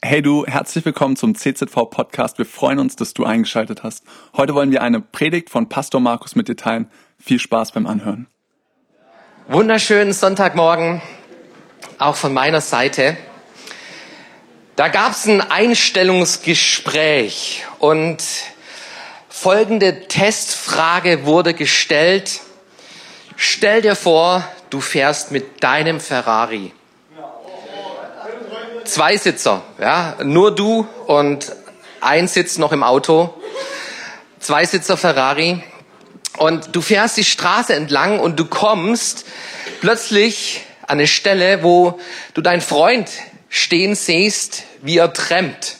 Hey du, herzlich willkommen zum CZV Podcast. Wir freuen uns, dass du eingeschaltet hast. Heute wollen wir eine Predigt von Pastor Markus mit dir teilen. Viel Spaß beim Anhören. Wunderschönen Sonntagmorgen, auch von meiner Seite. Da gab es ein Einstellungsgespräch und folgende Testfrage wurde gestellt. Stell dir vor, du fährst mit deinem Ferrari Zweisitzer, ja, nur du und ein Sitz noch im Auto, Zweisitzer Ferrari und du fährst die Straße entlang und du kommst plötzlich an eine Stelle, wo du deinen Freund stehen siehst, wie er trennt.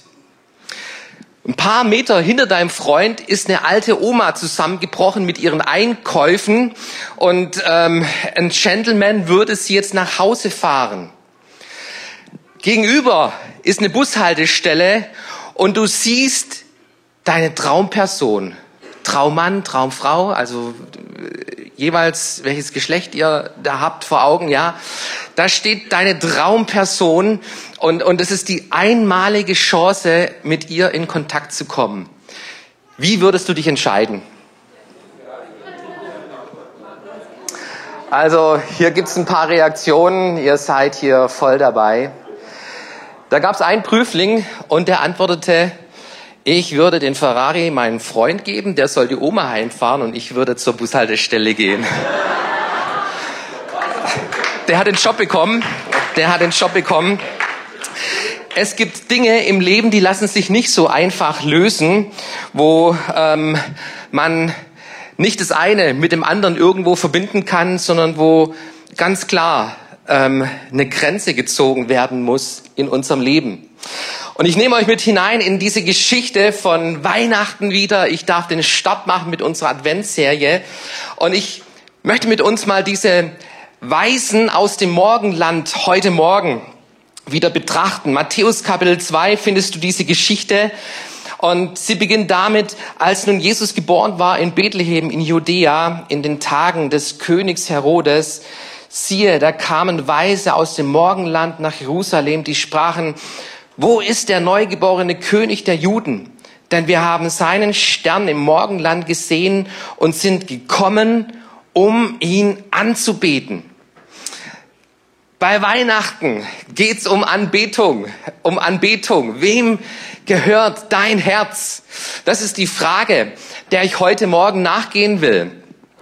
Ein paar Meter hinter deinem Freund ist eine alte Oma zusammengebrochen mit ihren Einkäufen und ähm, ein Gentleman würde sie jetzt nach Hause fahren. Gegenüber ist eine Bushaltestelle und du siehst deine Traumperson, Traummann, Traumfrau, also äh, jeweils welches Geschlecht ihr da habt vor Augen, ja. Da steht deine Traumperson und, und es ist die einmalige Chance, mit ihr in Kontakt zu kommen. Wie würdest du dich entscheiden? Also hier gibt's ein paar Reaktionen, ihr seid hier voll dabei. Da gab es einen Prüfling und der antwortete, ich würde den Ferrari meinem Freund geben, der soll die Oma heimfahren und ich würde zur Bushaltestelle gehen. Der hat den Job bekommen, der hat den Job bekommen. Es gibt Dinge im Leben, die lassen sich nicht so einfach lösen, wo ähm, man nicht das eine mit dem anderen irgendwo verbinden kann, sondern wo ganz klar ähm, eine Grenze gezogen werden muss in unserem Leben. Und ich nehme euch mit hinein in diese Geschichte von Weihnachten wieder. Ich darf den Start machen mit unserer Adventsserie. Und ich möchte mit uns mal diese Weisen aus dem Morgenland heute Morgen wieder betrachten. Matthäus Kapitel 2 findest du diese Geschichte. Und sie beginnt damit, als nun Jesus geboren war in Bethlehem in Judäa in den Tagen des Königs Herodes, siehe, da kamen Weise aus dem Morgenland nach Jerusalem, die sprachen, wo ist der neugeborene König der Juden? Denn wir haben seinen Stern im Morgenland gesehen und sind gekommen, um ihn anzubeten. Bei Weihnachten geht's um Anbetung, um Anbetung. Wem gehört dein Herz? Das ist die Frage, der ich heute Morgen nachgehen will.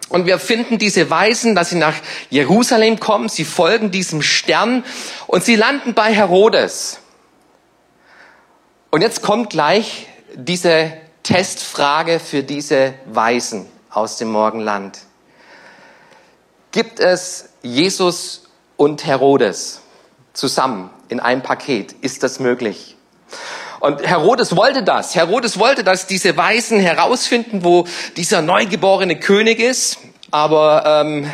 Und wir finden diese Weisen, dass sie nach Jerusalem kommen, sie folgen diesem Stern und sie landen bei Herodes. Und jetzt kommt gleich diese Testfrage für diese Weisen aus dem Morgenland. Gibt es Jesus und Herodes zusammen in einem Paket? Ist das möglich? Und Herodes wollte das. Herodes wollte, dass diese Weisen herausfinden, wo dieser neugeborene König ist. Aber ähm,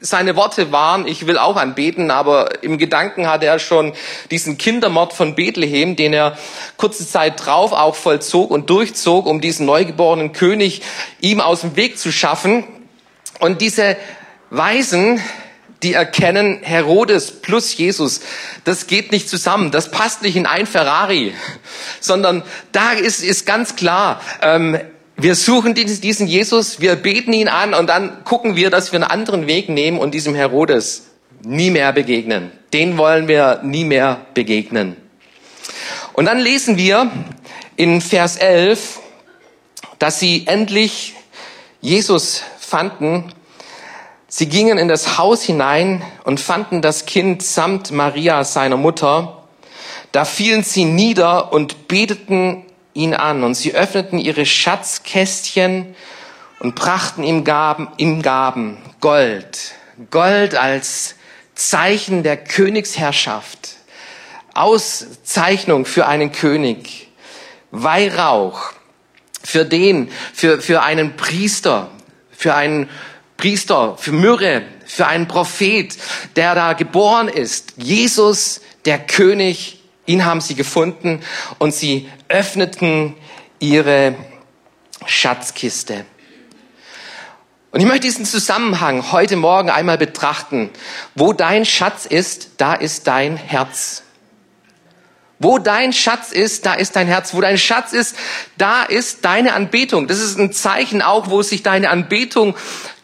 seine Worte waren, ich will auch anbeten, aber im Gedanken hatte er schon diesen Kindermord von Bethlehem, den er kurze Zeit drauf auch vollzog und durchzog, um diesen neugeborenen König ihm aus dem Weg zu schaffen. Und diese Weisen, die erkennen, Herodes plus Jesus, das geht nicht zusammen, das passt nicht in ein Ferrari, sondern da ist, ist ganz klar, ähm, wir suchen diesen Jesus, wir beten ihn an und dann gucken wir, dass wir einen anderen Weg nehmen und diesem Herodes nie mehr begegnen. Den wollen wir nie mehr begegnen. Und dann lesen wir in Vers 11, dass sie endlich Jesus fanden Sie gingen in das Haus hinein und fanden das Kind samt Maria, seiner Mutter. Da fielen sie nieder und beteten ihn an. Und sie öffneten ihre Schatzkästchen und brachten ihm Gaben, ihm Gaben, Gold, Gold als Zeichen der Königsherrschaft, Auszeichnung für einen König, Weihrauch. Für den, für, für einen Priester, für einen Priester, für Myrrhe, für einen Prophet, der da geboren ist. Jesus, der König, ihn haben sie gefunden und sie öffneten ihre Schatzkiste. Und ich möchte diesen Zusammenhang heute Morgen einmal betrachten. Wo dein Schatz ist, da ist dein Herz. Wo dein Schatz ist, da ist dein Herz. Wo dein Schatz ist, da ist deine Anbetung. Das ist ein Zeichen auch, wo sich deine Anbetung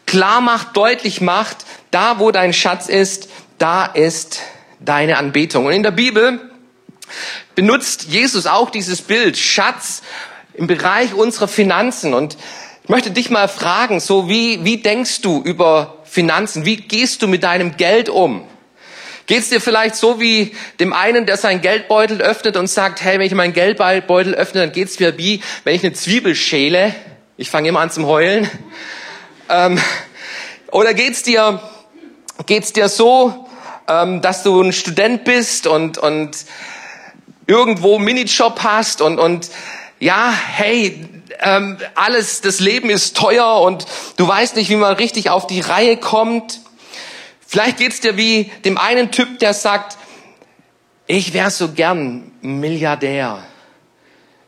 klar macht, deutlich macht. Da, wo dein Schatz ist, da ist deine Anbetung. Und in der Bibel benutzt Jesus auch dieses Bild Schatz im Bereich unserer Finanzen. Und ich möchte dich mal fragen, so wie, wie denkst du über Finanzen? Wie gehst du mit deinem Geld um? Geht es dir vielleicht so wie dem einen, der seinen Geldbeutel öffnet und sagt, hey, wenn ich meinen Geldbeutel öffne, dann geht es mir wie, wenn ich eine Zwiebel schäle. Ich fange immer an zum Heulen. Ähm, oder geht's dir, geht's dir so, ähm, dass du ein Student bist und, und irgendwo einen Minijob hast und, und ja, hey, ähm, alles, das Leben ist teuer und du weißt nicht, wie man richtig auf die Reihe kommt. Vielleicht geht's dir wie dem einen Typ, der sagt, ich wäre so gern Milliardär,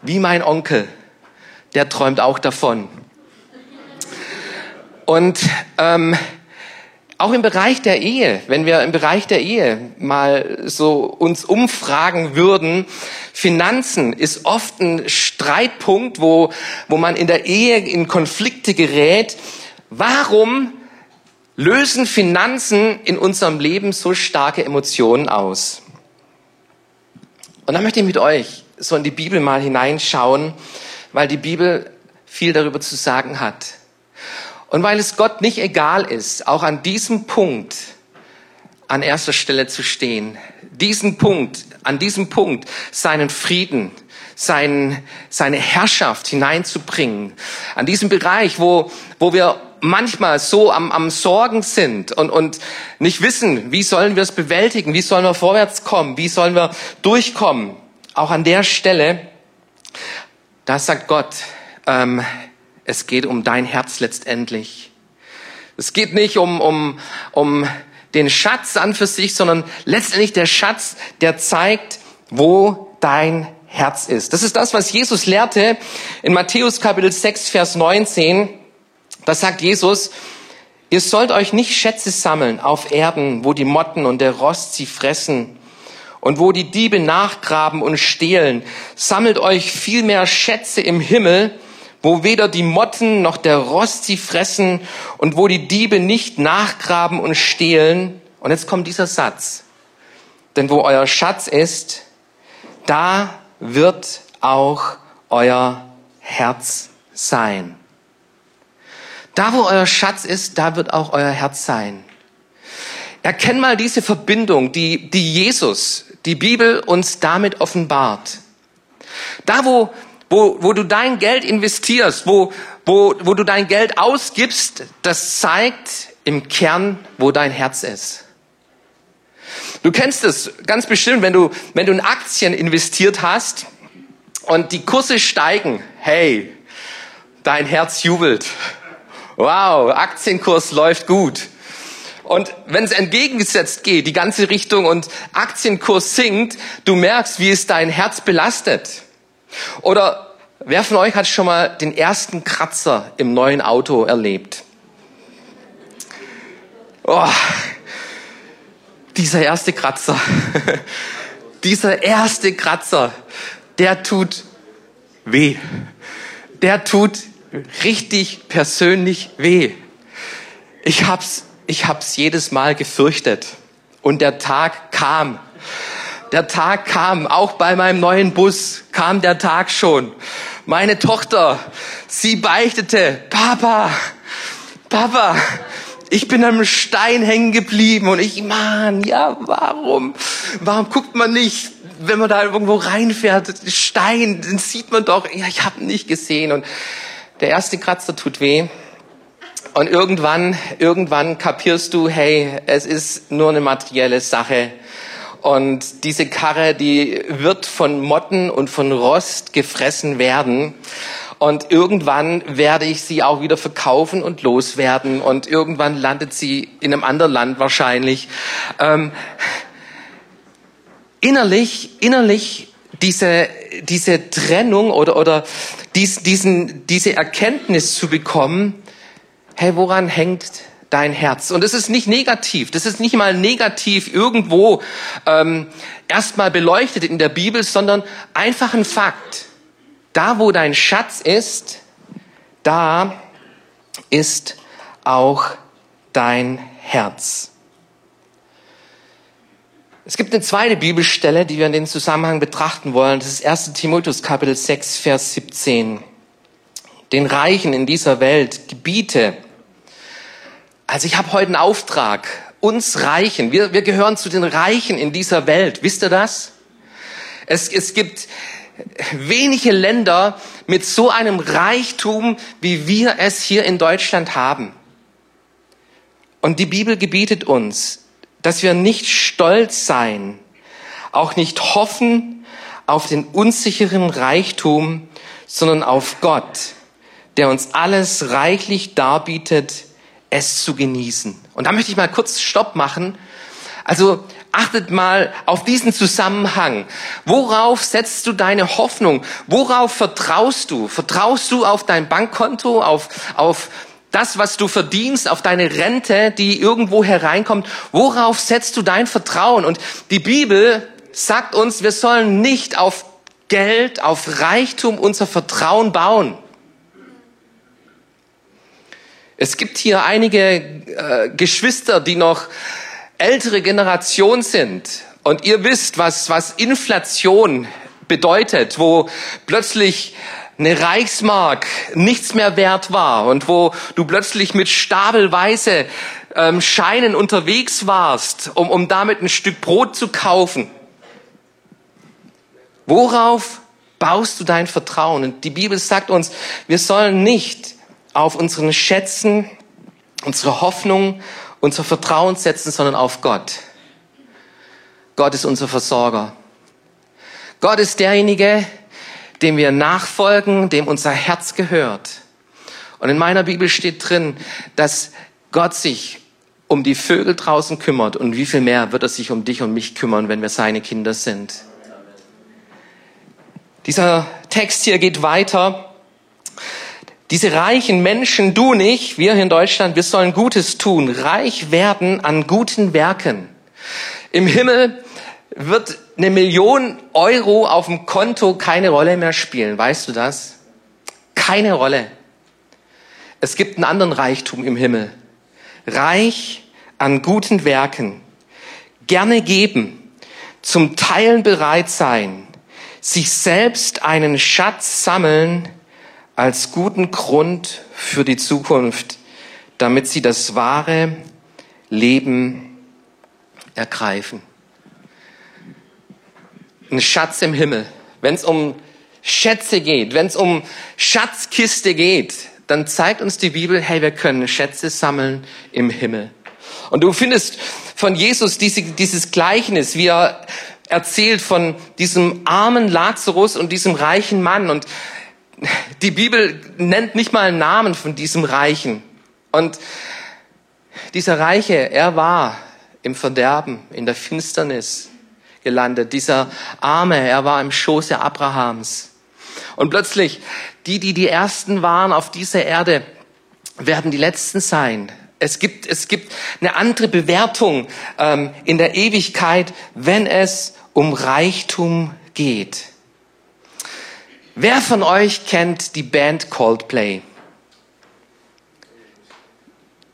wie mein Onkel, der träumt auch davon. Und ähm, auch im Bereich der Ehe, wenn wir im Bereich der Ehe mal so uns umfragen würden, Finanzen ist oft ein Streitpunkt, wo, wo man in der Ehe in Konflikte gerät. Warum lösen Finanzen in unserem Leben so starke Emotionen aus? Und da möchte ich mit euch so in die Bibel mal hineinschauen, weil die Bibel viel darüber zu sagen hat. Und weil es Gott nicht egal ist, auch an diesem Punkt an erster Stelle zu stehen, diesen Punkt, an diesem Punkt seinen Frieden, sein, seine Herrschaft hineinzubringen, an diesem Bereich, wo, wo wir manchmal so am, am Sorgen sind und, und nicht wissen, wie sollen wir es bewältigen, wie sollen wir vorwärts kommen, wie sollen wir durchkommen. Auch an der Stelle, da sagt Gott, ähm, es geht um dein Herz letztendlich. Es geht nicht um, um, um den Schatz an für sich, sondern letztendlich der Schatz, der zeigt, wo dein Herz ist. Das ist das, was Jesus lehrte in Matthäus Kapitel 6, Vers 19. Da sagt Jesus, ihr sollt euch nicht Schätze sammeln auf Erden, wo die Motten und der Rost sie fressen und wo die Diebe nachgraben und stehlen. Sammelt euch vielmehr Schätze im Himmel, wo weder die Motten noch der Rost sie fressen und wo die Diebe nicht nachgraben und stehlen. Und jetzt kommt dieser Satz. Denn wo euer Schatz ist, da wird auch euer Herz sein. Da, wo euer Schatz ist, da wird auch euer Herz sein. Erkenn mal diese Verbindung, die, die Jesus, die Bibel uns damit offenbart. Da, wo, wo, wo du dein Geld investierst, wo, wo, wo du dein Geld ausgibst, das zeigt im Kern, wo dein Herz ist. Du kennst es ganz bestimmt, wenn du, wenn du in Aktien investiert hast und die Kurse steigen. Hey, dein Herz jubelt. Wow, Aktienkurs läuft gut. Und wenn es entgegengesetzt geht, die ganze Richtung und Aktienkurs sinkt, du merkst, wie es dein Herz belastet. Oder wer von euch hat schon mal den ersten Kratzer im neuen Auto erlebt? Oh, dieser erste Kratzer, dieser erste Kratzer, der tut weh. Der tut richtig persönlich weh. Ich hab's, ich hab's jedes Mal gefürchtet. Und der Tag kam der Tag kam, auch bei meinem neuen Bus kam der Tag schon. Meine Tochter, sie beichtete, Papa, Papa, ich bin am Stein hängen geblieben und ich, Mann, ja, warum? Warum guckt man nicht, wenn man da irgendwo reinfährt, Stein, den sieht man doch, ja, ich habe nicht gesehen und der erste Kratzer tut weh. Und irgendwann, irgendwann kapierst du, hey, es ist nur eine materielle Sache. Und diese Karre, die wird von Motten und von Rost gefressen werden. Und irgendwann werde ich sie auch wieder verkaufen und loswerden. Und irgendwann landet sie in einem anderen Land wahrscheinlich. Ähm, innerlich, innerlich diese, diese Trennung oder, oder dies, diesen, diese Erkenntnis zu bekommen, hey, woran hängt dein Herz. Und es ist nicht negativ, das ist nicht mal negativ irgendwo ähm, erstmal beleuchtet in der Bibel, sondern einfach ein Fakt. Da, wo dein Schatz ist, da ist auch dein Herz. Es gibt eine zweite Bibelstelle, die wir in den Zusammenhang betrachten wollen. Das ist 1 Timotheus Kapitel 6, Vers 17. Den Reichen in dieser Welt gebiete. Also ich habe heute einen Auftrag. Uns Reichen, wir, wir gehören zu den Reichen in dieser Welt. Wisst ihr das? Es, es gibt wenige Länder mit so einem Reichtum, wie wir es hier in Deutschland haben. Und die Bibel gebietet uns, dass wir nicht stolz sein, auch nicht hoffen auf den unsicheren Reichtum, sondern auf Gott, der uns alles reichlich darbietet, es zu genießen. Und da möchte ich mal kurz Stopp machen. Also achtet mal auf diesen Zusammenhang. Worauf setzt du deine Hoffnung? Worauf vertraust du? Vertraust du auf dein Bankkonto, auf, auf das, was du verdienst, auf deine Rente, die irgendwo hereinkommt, worauf setzt du dein Vertrauen? Und die Bibel sagt uns, wir sollen nicht auf Geld, auf Reichtum unser Vertrauen bauen. Es gibt hier einige äh, Geschwister, die noch ältere Generation sind. Und ihr wisst, was, was Inflation bedeutet, wo plötzlich eine Reichsmark nichts mehr wert war und wo du plötzlich mit stapelweise ähm, Scheinen unterwegs warst, um, um damit ein Stück Brot zu kaufen. Worauf baust du dein Vertrauen? Und die Bibel sagt uns, wir sollen nicht auf unseren Schätzen, unsere Hoffnung, unser Vertrauen setzen, sondern auf Gott. Gott ist unser Versorger. Gott ist derjenige, dem wir nachfolgen, dem unser Herz gehört. Und in meiner Bibel steht drin, dass Gott sich um die Vögel draußen kümmert und wie viel mehr wird er sich um dich und mich kümmern, wenn wir seine Kinder sind. Dieser Text hier geht weiter. Diese reichen Menschen, du nicht, wir hier in Deutschland, wir sollen Gutes tun, reich werden an guten Werken. Im Himmel wird eine Million Euro auf dem Konto keine Rolle mehr spielen. Weißt du das? Keine Rolle. Es gibt einen anderen Reichtum im Himmel. Reich an guten Werken. Gerne geben. Zum Teilen bereit sein. Sich selbst einen Schatz sammeln als guten Grund für die Zukunft, damit sie das wahre Leben ergreifen ein Schatz im Himmel. Wenn es um Schätze geht, wenn es um Schatzkiste geht, dann zeigt uns die Bibel, hey, wir können Schätze sammeln im Himmel. Und du findest von Jesus diese, dieses Gleichnis, wie er erzählt von diesem armen Lazarus und diesem reichen Mann. Und die Bibel nennt nicht mal einen Namen von diesem Reichen. Und dieser Reiche, er war im Verderben, in der Finsternis gelandet. Dieser Arme, er war im Schoße Abrahams. Und plötzlich, die, die die Ersten waren auf dieser Erde, werden die Letzten sein. Es gibt, es gibt eine andere Bewertung ähm, in der Ewigkeit, wenn es um Reichtum geht. Wer von euch kennt die Band Coldplay?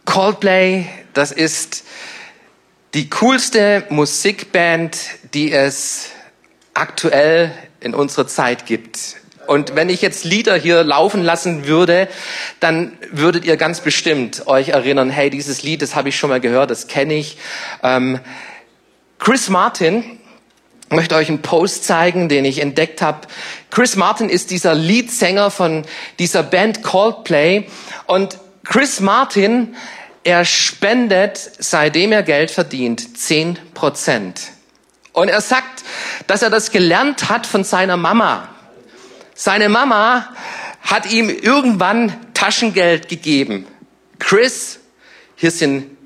Coldplay, das ist die coolste Musikband, die es aktuell in unserer Zeit gibt. Und wenn ich jetzt Lieder hier laufen lassen würde, dann würdet ihr ganz bestimmt euch erinnern, hey, dieses Lied, das habe ich schon mal gehört, das kenne ich. Ähm, Chris Martin, möchte euch einen Post zeigen, den ich entdeckt habe. Chris Martin ist dieser Leadsänger von dieser Band Coldplay. Und Chris Martin, er spendet, seitdem er Geld verdient, zehn Prozent. Und er sagt, dass er das gelernt hat von seiner Mama. Seine Mama hat ihm irgendwann Taschengeld gegeben. Chris, hier sind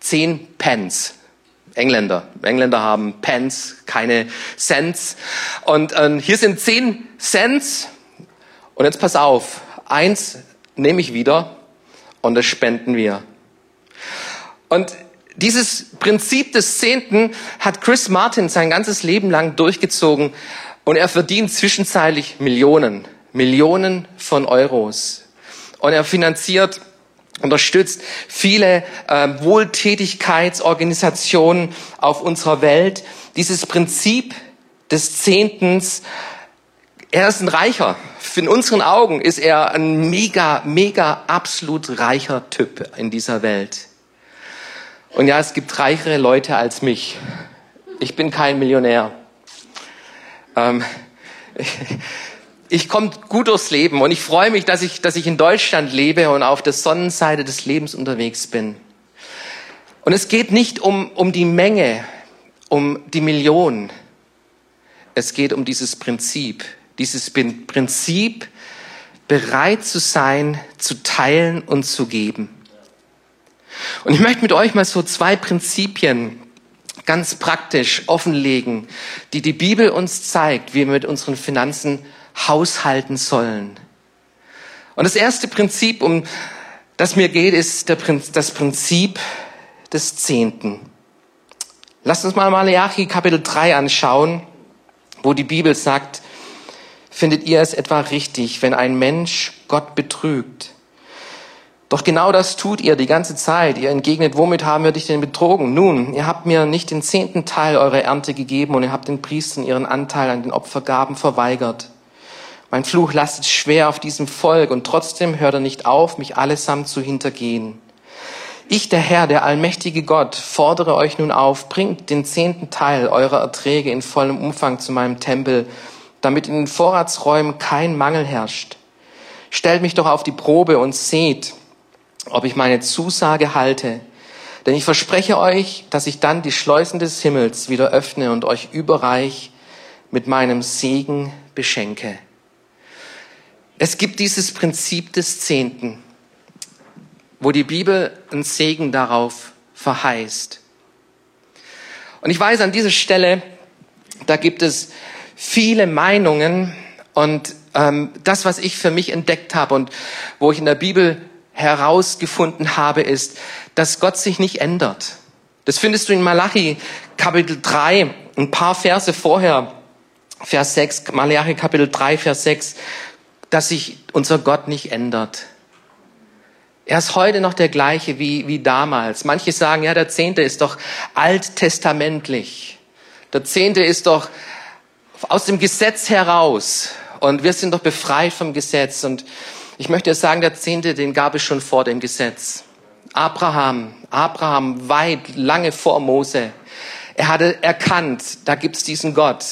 zehn Pence. Engländer. Engländer haben Pence, keine Cents. Und äh, hier sind zehn Cents. Und jetzt pass auf. Eins nehme ich wieder und das spenden wir. Und dieses Prinzip des Zehnten hat Chris Martin sein ganzes Leben lang durchgezogen und er verdient zwischenzeitlich Millionen, Millionen von Euros. Und er finanziert unterstützt viele äh, Wohltätigkeitsorganisationen auf unserer Welt. Dieses Prinzip des Zehntens, er ist ein Reicher. In unseren Augen ist er ein mega, mega, absolut reicher Typ in dieser Welt. Und ja, es gibt reichere Leute als mich. Ich bin kein Millionär. Ähm, ich komme gut durchs Leben und ich freue mich, dass ich, dass ich in Deutschland lebe und auf der Sonnenseite des Lebens unterwegs bin. Und es geht nicht um, um die Menge, um die Million. Es geht um dieses Prinzip, dieses Prinzip, bereit zu sein, zu teilen und zu geben. Und ich möchte mit euch mal so zwei Prinzipien ganz praktisch offenlegen, die die Bibel uns zeigt, wie wir mit unseren Finanzen haushalten sollen. Und das erste Prinzip, um das mir geht, ist das Prinzip des Zehnten. Lasst uns mal Malachi Kapitel 3 anschauen, wo die Bibel sagt, findet ihr es etwa richtig, wenn ein Mensch Gott betrügt? Doch genau das tut ihr die ganze Zeit. Ihr entgegnet, womit haben wir dich denn betrogen? Nun, ihr habt mir nicht den zehnten Teil eurer Ernte gegeben und ihr habt den Priestern ihren Anteil an den Opfergaben verweigert. Mein Fluch lastet schwer auf diesem Volk und trotzdem hört er nicht auf, mich allesamt zu hintergehen. Ich, der Herr, der allmächtige Gott, fordere euch nun auf, bringt den zehnten Teil eurer Erträge in vollem Umfang zu meinem Tempel, damit in den Vorratsräumen kein Mangel herrscht. Stellt mich doch auf die Probe und seht, ob ich meine Zusage halte. Denn ich verspreche euch, dass ich dann die Schleusen des Himmels wieder öffne und euch überreich mit meinem Segen beschenke. Es gibt dieses Prinzip des Zehnten, wo die Bibel einen Segen darauf verheißt. Und ich weiß an dieser Stelle, da gibt es viele Meinungen und ähm, das, was ich für mich entdeckt habe und wo ich in der Bibel herausgefunden habe, ist, dass Gott sich nicht ändert. Das findest du in Malachi Kapitel 3, ein paar Verse vorher, Vers 6, Malachi Kapitel 3, Vers 6 dass sich unser Gott nicht ändert. Er ist heute noch der gleiche wie, wie damals. Manche sagen, ja, der Zehnte ist doch alttestamentlich. Der Zehnte ist doch aus dem Gesetz heraus. Und wir sind doch befreit vom Gesetz. Und ich möchte sagen, der Zehnte, den gab es schon vor dem Gesetz. Abraham, Abraham weit, lange vor Mose. Er hatte erkannt, da gibt's diesen Gott,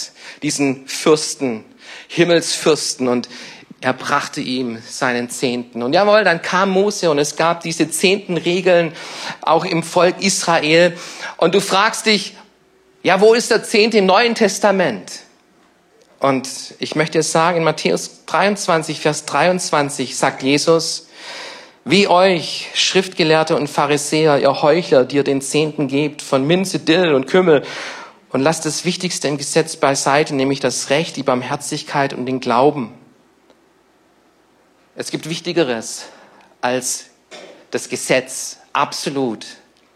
diesen Fürsten, Himmelsfürsten. Und er brachte ihm seinen Zehnten. Und jawohl, dann kam Mose und es gab diese zehnten Regeln auch im Volk Israel. Und du fragst dich, ja, wo ist der Zehnte im Neuen Testament? Und ich möchte es sagen, in Matthäus 23, Vers 23 sagt Jesus, wie euch, Schriftgelehrte und Pharisäer, ihr Heuchler, die ihr den Zehnten gebt von Minze, Dill und Kümmel und lasst das Wichtigste im Gesetz beiseite, nämlich das Recht, die Barmherzigkeit und den Glauben. Es gibt Wichtigeres als das Gesetz, absolut.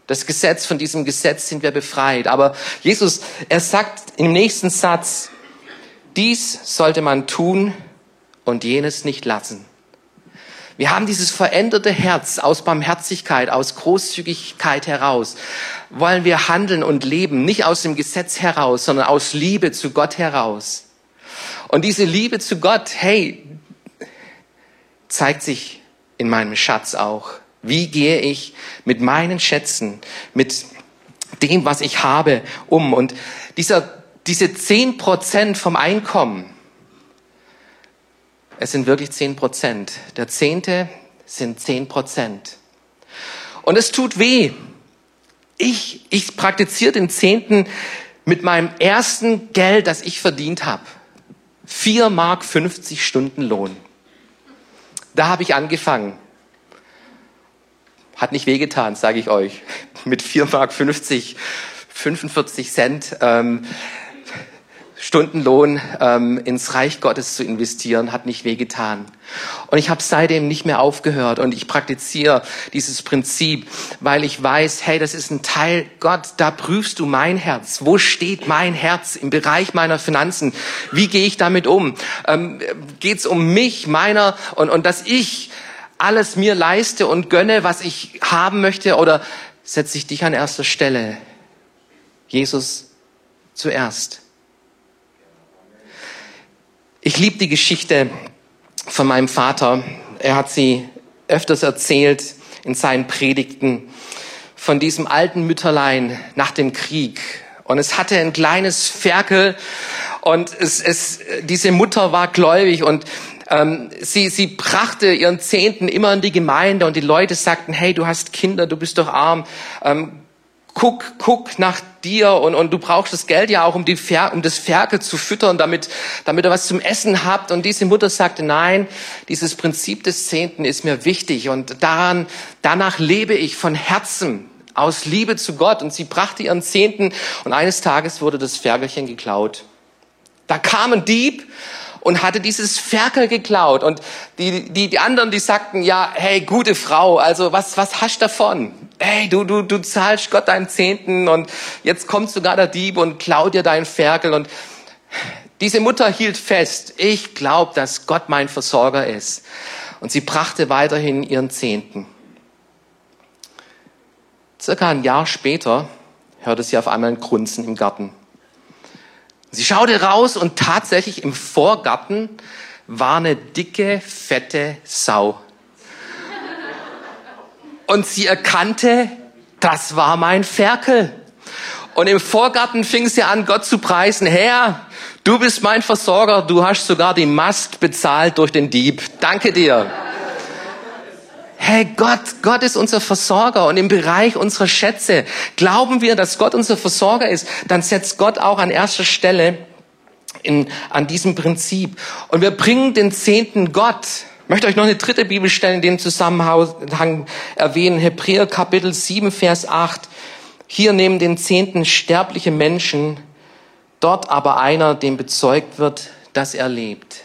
Das Gesetz, von diesem Gesetz sind wir befreit. Aber Jesus, er sagt im nächsten Satz, dies sollte man tun und jenes nicht lassen. Wir haben dieses veränderte Herz aus Barmherzigkeit, aus Großzügigkeit heraus. Wollen wir handeln und leben, nicht aus dem Gesetz heraus, sondern aus Liebe zu Gott heraus. Und diese Liebe zu Gott, hey, zeigt sich in meinem Schatz auch. Wie gehe ich mit meinen Schätzen, mit dem, was ich habe, um? Und dieser, diese zehn Prozent vom Einkommen, es sind wirklich zehn Prozent. Der Zehnte sind zehn Prozent. Und es tut weh. Ich, ich praktiziere den Zehnten mit meinem ersten Geld, das ich verdient habe. Vier Mark 50 Stunden Lohn. Da habe ich angefangen. Hat nicht wehgetan, sage ich euch. Mit 4,50 Mark 45 Cent. Ähm, Stundenlohn ähm, ins Reich Gottes zu investieren, hat nicht wehgetan. Und ich habe seitdem nicht mehr aufgehört und ich praktiziere dieses Prinzip, weil ich weiß, hey, das ist ein Teil Gott, da prüfst du mein Herz. Wo steht mein Herz im Bereich meiner Finanzen? Wie gehe ich damit um? Ähm, Geht es um mich, meiner und, und dass ich alles mir leiste und gönne, was ich haben möchte oder setze ich dich an erster Stelle? Jesus zuerst. Ich liebe die Geschichte von meinem Vater. Er hat sie öfters erzählt in seinen Predigten von diesem alten Mütterlein nach dem Krieg. Und es hatte ein kleines Ferkel und es, es, diese Mutter war gläubig und ähm, sie, sie brachte ihren Zehnten immer in die Gemeinde und die Leute sagten, hey, du hast Kinder, du bist doch arm, ähm, guck, guck nach dir und, und du brauchst das Geld ja auch, um, die Fer um das Ferkel zu füttern, damit, damit ihr was zum Essen habt. Und diese Mutter sagte, nein, dieses Prinzip des Zehnten ist mir wichtig und daran, danach lebe ich von Herzen aus Liebe zu Gott. Und sie brachte ihren Zehnten und eines Tages wurde das Ferkelchen geklaut. Da kam ein Dieb und hatte dieses Ferkel geklaut. Und die, die, die anderen, die sagten, ja, hey, gute Frau, also was, was hast du davon? Hey, du, du, du zahlst Gott deinen Zehnten und jetzt kommt sogar der Dieb und klaut dir deinen Ferkel. Und diese Mutter hielt fest, ich glaube, dass Gott mein Versorger ist. Und sie brachte weiterhin ihren Zehnten. Circa ein Jahr später hörte sie auf einmal ein Grunzen im Garten. Sie schaute raus und tatsächlich im Vorgarten war eine dicke, fette Sau. Und sie erkannte, das war mein Ferkel. Und im Vorgarten fing sie an, Gott zu preisen. Herr, du bist mein Versorger, du hast sogar die Mast bezahlt durch den Dieb. Danke dir hey Gott, Gott ist unser Versorger und im Bereich unserer Schätze glauben wir, dass Gott unser Versorger ist, dann setzt Gott auch an erster Stelle in, an diesem Prinzip. Und wir bringen den Zehnten Gott. Ich möchte euch noch eine dritte Bibelstelle in dem Zusammenhang erwähnen. Hebräer Kapitel 7, Vers 8. Hier nehmen den Zehnten sterbliche Menschen, dort aber einer, dem bezeugt wird, dass er lebt.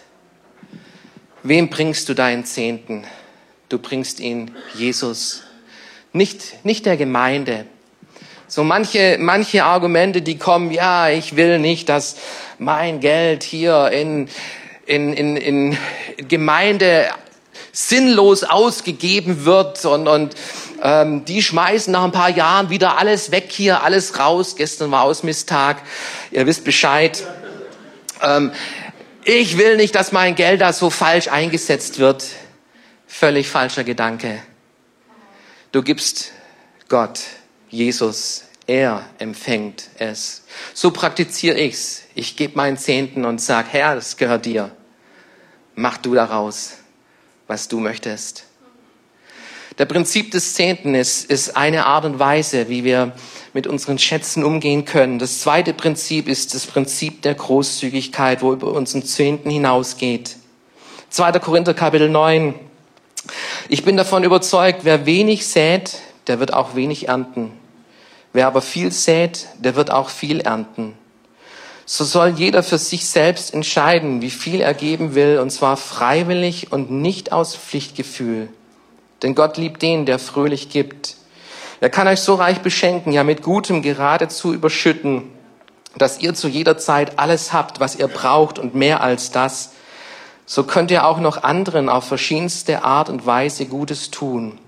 Wem bringst du deinen Zehnten? Du bringst ihn Jesus, nicht, nicht der Gemeinde. So manche, manche Argumente, die kommen, ja, ich will nicht, dass mein Geld hier in, in, in, in Gemeinde sinnlos ausgegeben wird und, und ähm, die schmeißen nach ein paar Jahren wieder alles weg hier, alles raus. Gestern war Ausmisstag, ihr wisst Bescheid. Ähm, ich will nicht, dass mein Geld da so falsch eingesetzt wird. Völlig falscher Gedanke. Du gibst Gott, Jesus, er empfängt es. So praktiziere ich's. Ich gebe meinen Zehnten und sag, Herr, das gehört dir. Mach du daraus, was du möchtest. Der Prinzip des Zehnten ist, ist eine Art und Weise, wie wir mit unseren Schätzen umgehen können. Das zweite Prinzip ist das Prinzip der Großzügigkeit, wo über unseren Zehnten hinausgeht. 2. Korinther Kapitel 9, ich bin davon überzeugt, wer wenig sät, der wird auch wenig ernten. Wer aber viel sät, der wird auch viel ernten. So soll jeder für sich selbst entscheiden, wie viel er geben will, und zwar freiwillig und nicht aus Pflichtgefühl. Denn Gott liebt den, der fröhlich gibt. Er kann euch so reich beschenken, ja mit Gutem geradezu überschütten, dass ihr zu jeder Zeit alles habt, was ihr braucht und mehr als das, so könnt ihr auch noch anderen auf verschiedenste Art und Weise Gutes tun.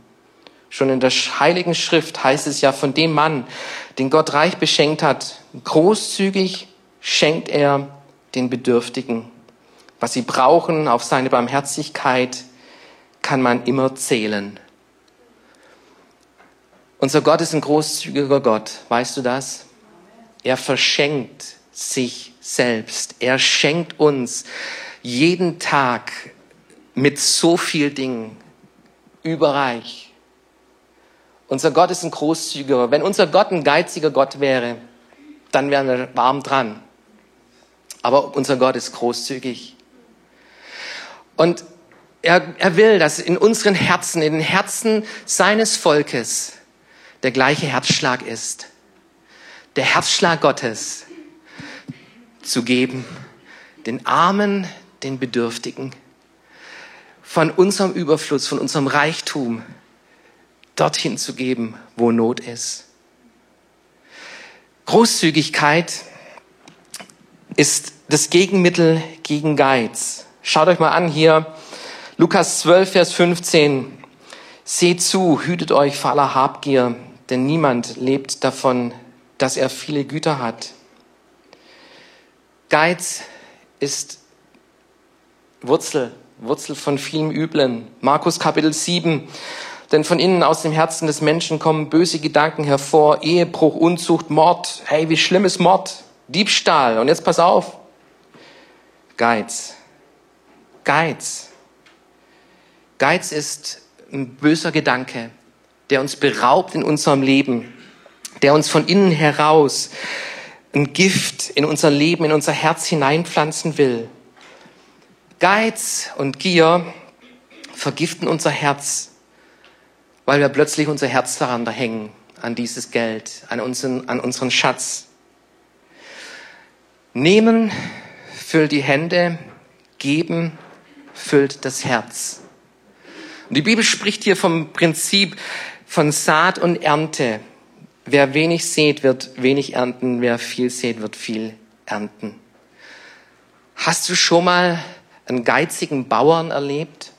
Schon in der Heiligen Schrift heißt es ja von dem Mann, den Gott reich beschenkt hat, großzügig schenkt er den Bedürftigen. Was sie brauchen auf seine Barmherzigkeit, kann man immer zählen. Unser Gott ist ein großzügiger Gott, weißt du das? Er verschenkt sich selbst. Er schenkt uns jeden Tag mit so viel Dingen überreich. Unser Gott ist ein großzügiger. Wenn unser Gott ein geiziger Gott wäre, dann wären wir warm dran. Aber unser Gott ist großzügig. Und er, er will, dass in unseren Herzen, in den Herzen seines Volkes der gleiche Herzschlag ist. Der Herzschlag Gottes zu geben, den Armen, den Bedürftigen, von unserem Überfluss, von unserem Reichtum dorthin zu geben, wo Not ist. Großzügigkeit ist das Gegenmittel gegen Geiz. Schaut euch mal an hier, Lukas 12, Vers 15. Seht zu, hütet euch vor aller Habgier, denn niemand lebt davon, dass er viele Güter hat. Geiz ist Wurzel, Wurzel von vielem Üblen. Markus Kapitel 7. Denn von innen aus dem Herzen des Menschen kommen böse Gedanken hervor, Ehebruch, Unzucht, Mord. Hey, wie schlimm ist Mord? Diebstahl. Und jetzt pass auf. Geiz. Geiz. Geiz ist ein böser Gedanke, der uns beraubt in unserem Leben, der uns von innen heraus ein Gift in unser Leben, in unser Herz hineinpflanzen will. Geiz und Gier vergiften unser Herz, weil wir plötzlich unser Herz daran da hängen, an dieses Geld, an unseren, an unseren Schatz. Nehmen füllt die Hände, geben füllt das Herz. Und die Bibel spricht hier vom Prinzip von Saat und Ernte. Wer wenig sät, wird wenig ernten. Wer viel sät, wird viel ernten. Hast du schon mal einen geizigen Bauern erlebt?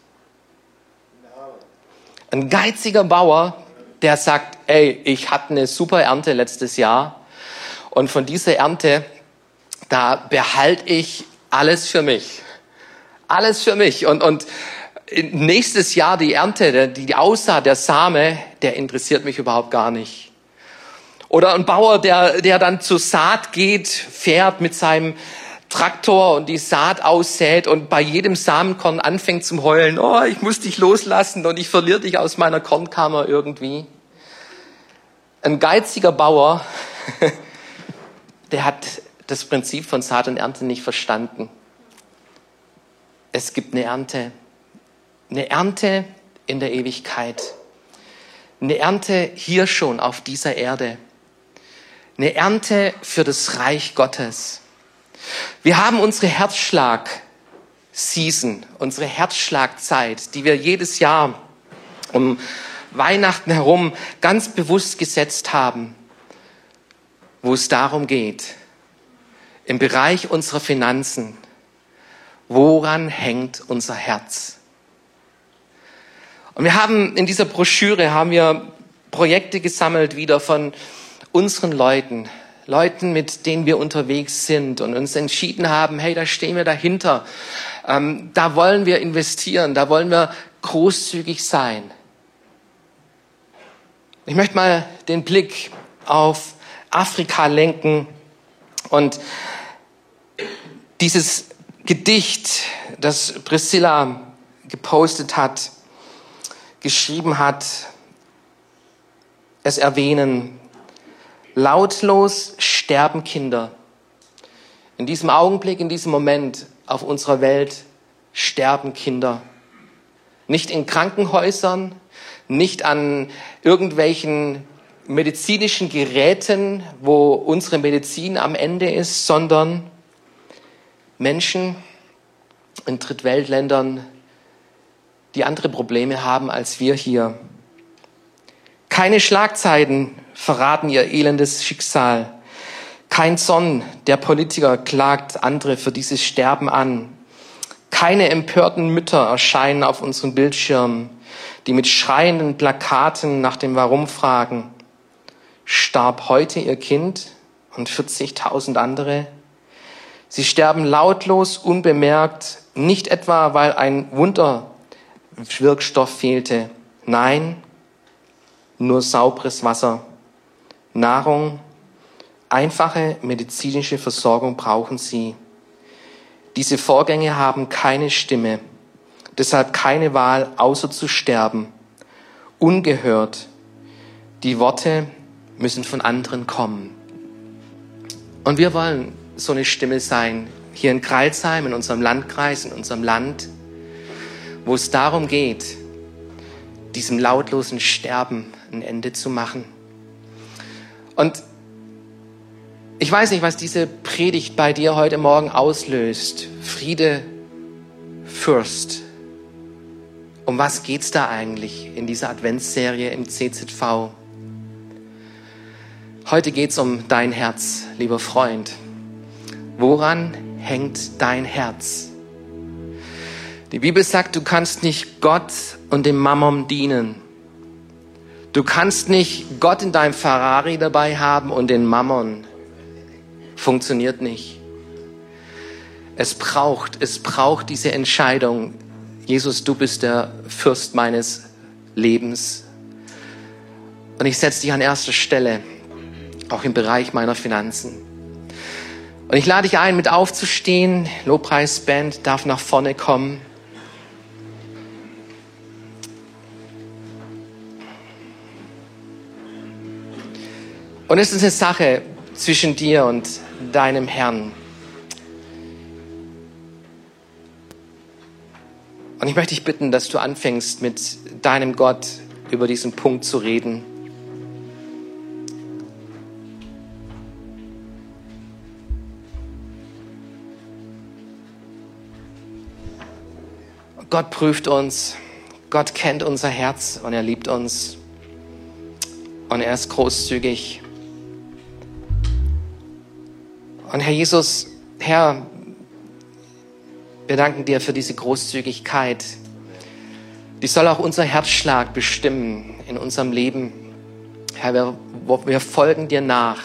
Ein geiziger Bauer, der sagt, ey, ich hatte eine super Ernte letztes Jahr und von dieser Ernte, da behalte ich alles für mich. Alles für mich. Und, und nächstes Jahr die Ernte, die, Aussaat, der Same, der interessiert mich überhaupt gar nicht. Oder ein Bauer, der, der dann zur Saat geht, fährt mit seinem Traktor und die Saat aussät und bei jedem Samenkorn anfängt zum Heulen, oh, ich muss dich loslassen und ich verliere dich aus meiner Kornkammer irgendwie. Ein geiziger Bauer, der hat das Prinzip von Saat und Ernte nicht verstanden. Es gibt eine Ernte. Eine Ernte in der Ewigkeit. Eine Ernte hier schon auf dieser Erde eine Ernte für das Reich Gottes. Wir haben unsere Herzschlag-Season, unsere Herzschlagzeit, die wir jedes Jahr um Weihnachten herum ganz bewusst gesetzt haben, wo es darum geht, im Bereich unserer Finanzen, woran hängt unser Herz? Und wir haben in dieser Broschüre haben wir Projekte gesammelt wieder von unseren Leuten, Leuten, mit denen wir unterwegs sind und uns entschieden haben, hey, da stehen wir dahinter, ähm, da wollen wir investieren, da wollen wir großzügig sein. Ich möchte mal den Blick auf Afrika lenken und dieses Gedicht, das Priscilla gepostet hat, geschrieben hat, es erwähnen. Lautlos sterben Kinder. In diesem Augenblick, in diesem Moment auf unserer Welt sterben Kinder. Nicht in Krankenhäusern, nicht an irgendwelchen medizinischen Geräten, wo unsere Medizin am Ende ist, sondern Menschen in Drittweltländern, die andere Probleme haben als wir hier. Keine Schlagzeiten verraten ihr elendes Schicksal. Kein Zorn der Politiker klagt andere für dieses Sterben an. Keine empörten Mütter erscheinen auf unseren Bildschirmen, die mit schreienden Plakaten nach dem Warum fragen. Starb heute ihr Kind und 40.000 andere? Sie sterben lautlos, unbemerkt, nicht etwa, weil ein Wunderwirkstoff fehlte. Nein, nur sauberes Wasser. Nahrung, einfache medizinische Versorgung brauchen sie. Diese Vorgänge haben keine Stimme, deshalb keine Wahl, außer zu sterben. Ungehört. Die Worte müssen von anderen kommen. Und wir wollen so eine Stimme sein, hier in Kreilsheim, in unserem Landkreis, in unserem Land, wo es darum geht, diesem lautlosen Sterben ein Ende zu machen. Und Ich weiß nicht, was diese Predigt bei dir heute Morgen auslöst. Friede, Fürst. Um was geht's da eigentlich in dieser Adventsserie im CZV? Heute geht's um dein Herz, lieber Freund. Woran hängt dein Herz? Die Bibel sagt, du kannst nicht Gott und dem Mammon dienen. Du kannst nicht Gott in deinem Ferrari dabei haben und den Mammon. Funktioniert nicht. Es braucht, es braucht diese Entscheidung. Jesus, du bist der Fürst meines Lebens. Und ich setze dich an erster Stelle, auch im Bereich meiner Finanzen. Und ich lade dich ein, mit aufzustehen. Lobpreisband darf nach vorne kommen. Und es ist eine Sache zwischen dir und deinem Herrn. Und ich möchte dich bitten, dass du anfängst, mit deinem Gott über diesen Punkt zu reden. Gott prüft uns, Gott kennt unser Herz und er liebt uns und er ist großzügig. Und Herr Jesus, Herr, wir danken dir für diese Großzügigkeit. Die soll auch unser Herzschlag bestimmen in unserem Leben. Herr, wir, wir folgen dir nach.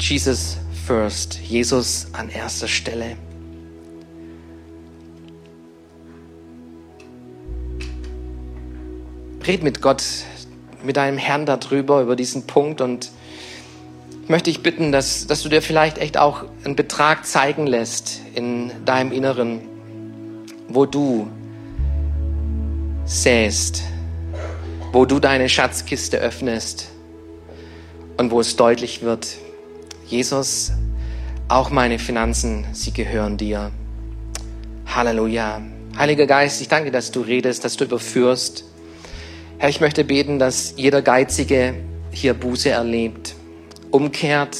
Jesus first, Jesus an erster Stelle. red mit Gott, mit deinem Herrn darüber, über diesen Punkt und möchte dich bitten, dass, dass du dir vielleicht echt auch einen Betrag zeigen lässt in deinem Inneren, wo du säst, wo du deine Schatzkiste öffnest und wo es deutlich wird, Jesus, auch meine Finanzen, sie gehören dir. Halleluja. Heiliger Geist, ich danke, dass du redest, dass du überführst. Herr, ich möchte beten, dass jeder Geizige hier Buße erlebt, umkehrt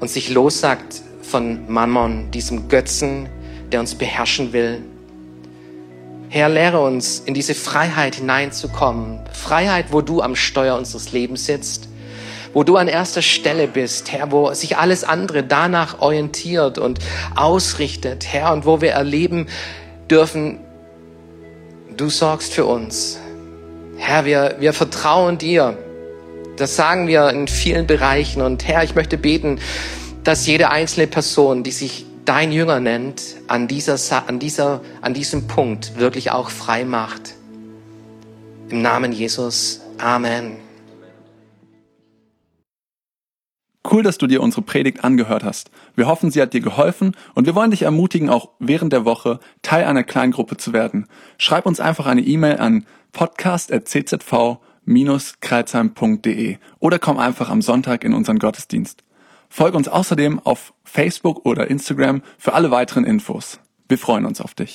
und sich lossagt von Mammon, diesem Götzen, der uns beherrschen will. Herr, lehre uns, in diese Freiheit hineinzukommen. Freiheit, wo du am Steuer unseres Lebens sitzt, wo du an erster Stelle bist, Herr, wo sich alles andere danach orientiert und ausrichtet, Herr, und wo wir erleben dürfen, du sorgst für uns. Herr, wir, wir vertrauen dir. Das sagen wir in vielen Bereichen. Und Herr, ich möchte beten, dass jede einzelne Person, die sich dein Jünger nennt, an, dieser, an, dieser, an diesem Punkt wirklich auch frei macht. Im Namen Jesus. Amen. Cool, dass du dir unsere Predigt angehört hast. Wir hoffen, sie hat dir geholfen und wir wollen dich ermutigen, auch während der Woche Teil einer Kleingruppe zu werden. Schreib uns einfach eine E-Mail an podcast.czv-kreuzheim.de oder komm einfach am Sonntag in unseren Gottesdienst. Folge uns außerdem auf Facebook oder Instagram für alle weiteren Infos. Wir freuen uns auf dich.